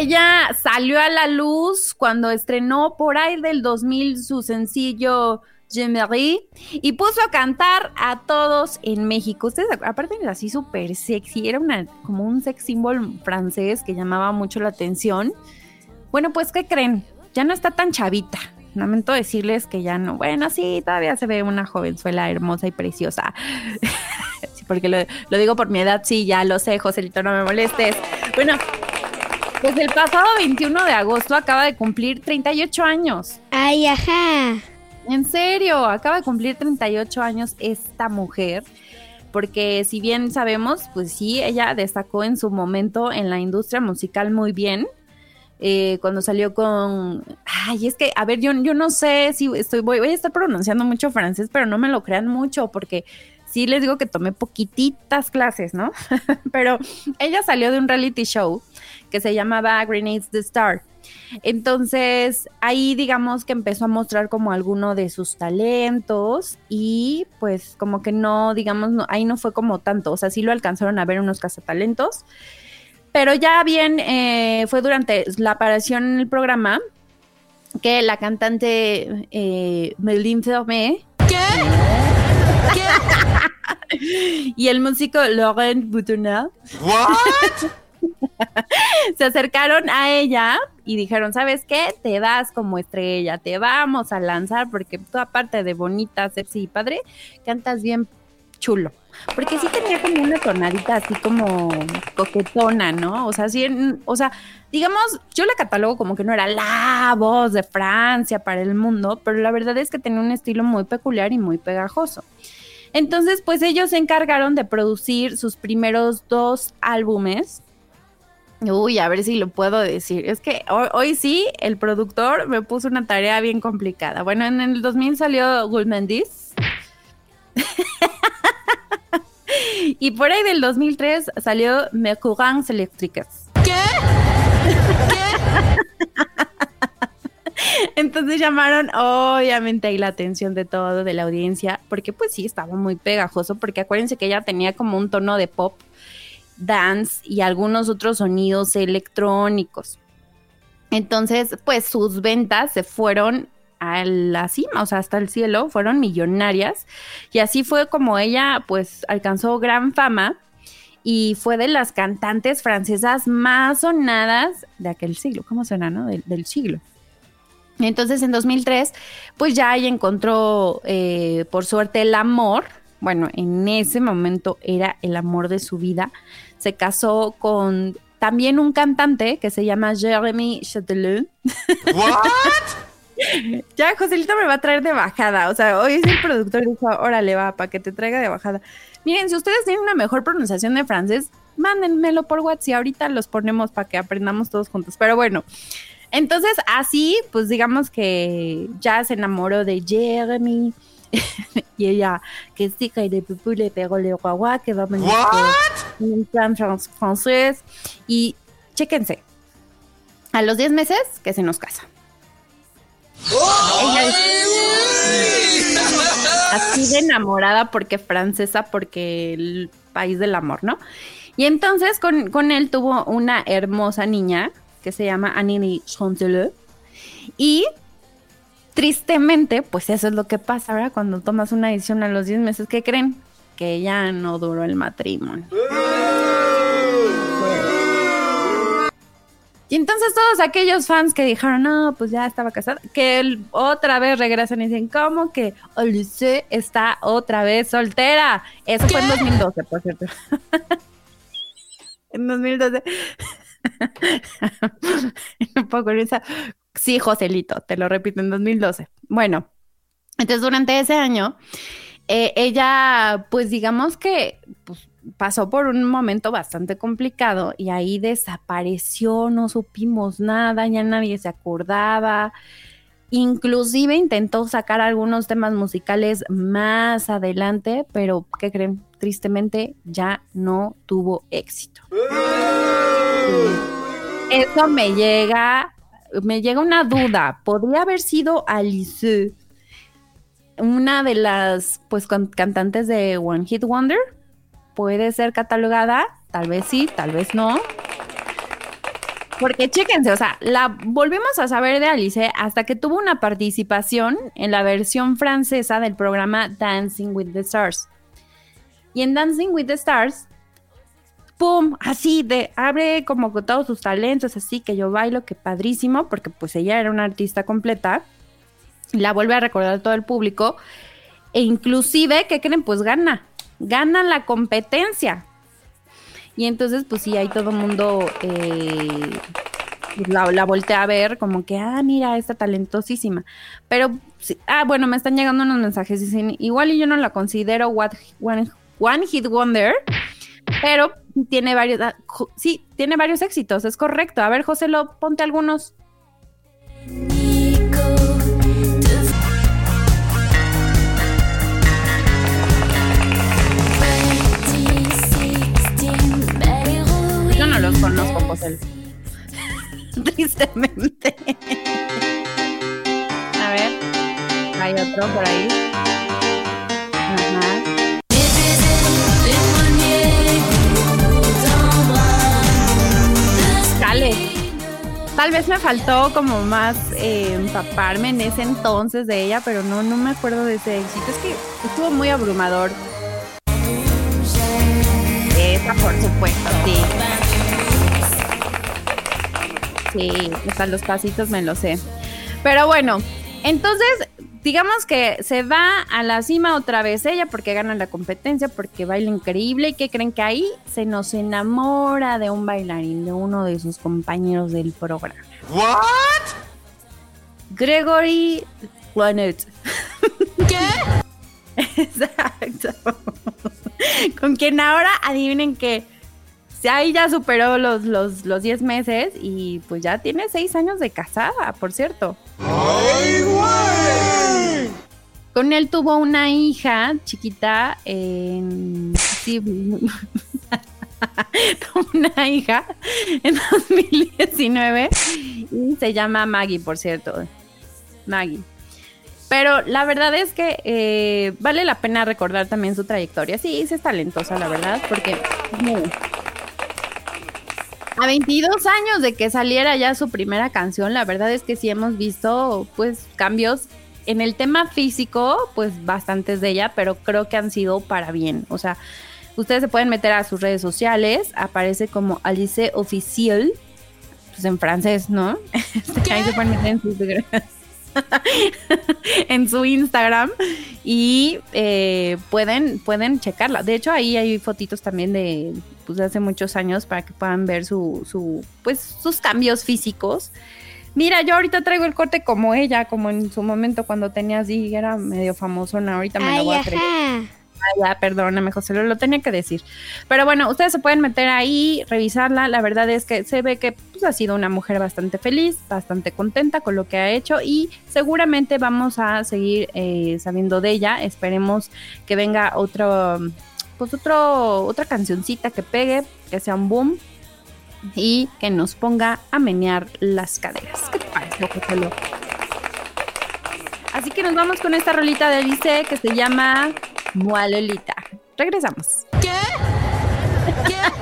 ella salió a la luz cuando estrenó por ahí del 2000 su sencillo Je y puso a cantar a todos en México. Ustedes, aparte era así súper sexy, era una, como un sex symbol francés que llamaba mucho la atención. Bueno, pues, ¿qué creen? Ya no está tan chavita. Lamento decirles que ya no. Bueno, sí, todavía se ve una jovenzuela hermosa y preciosa. porque lo, lo, digo por mi edad, sí, ya lo sé, Joselito, no me molestes. Bueno, pues el pasado 21 de agosto acaba de cumplir 38 años. Ay, ajá. En serio, acaba de cumplir 38 años esta mujer, porque si bien sabemos, pues sí, ella destacó en su momento en la industria musical muy bien. Eh, cuando salió con. Ay, es que, a ver, yo, yo no sé si estoy. Voy, voy a estar pronunciando mucho francés, pero no me lo crean mucho, porque sí les digo que tomé poquititas clases, ¿no? pero ella salió de un reality show que se llamaba Grenades the Star. Entonces, ahí digamos que empezó a mostrar como alguno de sus talentos y pues como que no, digamos, ahí no fue como tanto, o sea, sí lo alcanzaron a ver unos cazatalentos, pero ya bien eh, fue durante la aparición en el programa que la cantante eh, Melin Fermé Y el músico Laurent Boutonnat ¿What? se acercaron a ella y dijeron, ¿sabes qué? Te das como estrella, te vamos a lanzar porque tú aparte de bonita, sexy y padre, cantas bien chulo. Porque sí tenía como una tonadita así como coquetona, ¿no? O sea, sí, o sea, digamos, yo la catalogo como que no era la voz de Francia para el mundo, pero la verdad es que tenía un estilo muy peculiar y muy pegajoso. Entonces, pues ellos se encargaron de producir sus primeros dos álbumes Uy, a ver si lo puedo decir. Es que hoy, sí, el productor me puso una tarea bien complicada. Bueno, en el 2000 salió Gulmendis. y por ahí del 2003 salió Mercurans Eléctricas. ¿Qué? ¿Qué? Entonces llamaron obviamente ahí la atención de todo, de la audiencia, porque pues sí, estaba muy pegajoso, porque acuérdense que ella tenía como un tono de pop dance y algunos otros sonidos electrónicos. Entonces, pues sus ventas se fueron a la cima, o sea, hasta el cielo, fueron millonarias. Y así fue como ella, pues, alcanzó gran fama y fue de las cantantes francesas más sonadas de aquel siglo. ¿Cómo suena, no? Del, siglo. Entonces, en 2003, pues ya ella encontró, eh, por suerte, el amor. Bueno, en ese momento era el amor de su vida se casó con también un cantante que se llama Jeremy Chatelain. ¿What? ya Joselito me va a traer de bajada. O sea, hoy es el productor dijo, órale, va, para que te traiga de bajada. Miren, si ustedes tienen una mejor pronunciación de francés, mándenmelo por WhatsApp y ahorita los ponemos para que aprendamos todos juntos. Pero bueno, entonces así, pues digamos que ya se enamoró de Jeremy. y ella, que sí, que de pupú le pegó le guagua, que va a venir un plan francés. Y chéquense, a los 10 meses que se nos casa. Así de enamorada porque francesa, porque el país del amor, ¿no? Y entonces con, con él tuvo una hermosa niña que se llama Annie Chanteleux. Y tristemente, pues eso es lo que pasa, ¿verdad? Cuando tomas una decisión a los 10 meses, ¿qué creen? Que ya no duró el matrimonio. Y entonces todos aquellos fans que dijeron, no, pues ya estaba casada, que otra vez regresan y dicen, ¿cómo que Olise está otra vez soltera? Eso fue en 2012, por cierto. en 2012. Un poco esa Sí, Joselito, te lo repito, en 2012. Bueno, entonces durante ese año, eh, ella, pues digamos que pues, pasó por un momento bastante complicado y ahí desapareció, no supimos nada, ya nadie se acordaba. Inclusive intentó sacar algunos temas musicales más adelante, pero ¿qué creen? Tristemente ya no tuvo éxito. Eso me llega me llega una duda. ¿Podría haber sido Alice una de las pues cantantes de One Hit Wonder? ¿Puede ser catalogada? Tal vez sí, tal vez no. Porque chéquense, o sea, la volvimos a saber de Alice hasta que tuvo una participación en la versión francesa del programa Dancing with the Stars. Y en Dancing with the Stars, ¡pum! Así de, abre como con todos sus talentos, así que yo bailo, que padrísimo, porque pues ella era una artista completa. La vuelve a recordar todo el público. E inclusive, ¿qué creen? Pues gana. Gana la competencia. Y entonces, pues sí, ahí todo el mundo eh, la, la voltea a ver como que, ah, mira, está talentosísima. Pero, ah, bueno, me están llegando unos mensajes. Dicen, igual y yo no la considero one, one Hit Wonder, pero tiene varios, ah, sí, tiene varios éxitos, es correcto. A ver, José, lo ponte algunos. Los conozco, José. Tristemente. A ver, hay otro por ahí. Ajá. Dale. Tal vez me faltó como más eh, empaparme en ese entonces de ella, pero no, no me acuerdo de ese éxito. Es que estuvo muy abrumador. Esa, por supuesto, sí. Sí, hasta los pasitos me lo sé. Pero bueno, entonces, digamos que se va a la cima otra vez ella porque gana la competencia, porque baila increíble y que creen que ahí se nos enamora de un bailarín, de uno de sus compañeros del programa. ¿What? Gregory Planet. ¿Qué? Exacto. Con quien ahora adivinen que ahí ya superó los, los, los 10 meses y pues ya tiene 6 años de casada, por cierto. ¡Ay, güey! Con él tuvo una hija chiquita en... Sí, una hija en 2019 y se llama Maggie, por cierto. Maggie. Pero la verdad es que eh, vale la pena recordar también su trayectoria. Sí, es talentosa, la verdad, porque a 22 años de que saliera ya su primera canción, la verdad es que sí hemos visto pues cambios en el tema físico, pues bastantes de ella, pero creo que han sido para bien. O sea, ustedes se pueden meter a sus redes sociales, aparece como Alice Official, pues en francés, ¿no? Ahí se pueden meter en sus en su Instagram y eh, pueden, pueden checarla. De hecho, ahí hay fotitos también de, pues, hace muchos años para que puedan ver su, su, pues, sus cambios físicos. Mira, yo ahorita traigo el corte como ella, como en su momento cuando tenía así, era medio famoso, ahorita me lo voy a traer ya, perdóname, José, lo, lo, tenía que decir. Pero bueno, ustedes se pueden meter ahí, revisarla. La verdad es que se ve que pues, ha sido una mujer bastante feliz, bastante contenta con lo que ha hecho y seguramente vamos a seguir eh, sabiendo de ella. Esperemos que venga otro, pues otro, otra cancioncita que pegue, que sea un boom y que nos ponga a menear las caderas. ¿Qué te parece, José? Así que nos vamos con esta rolita de Alice que se llama Mualolita. Regresamos. ¿Qué? ¿Qué?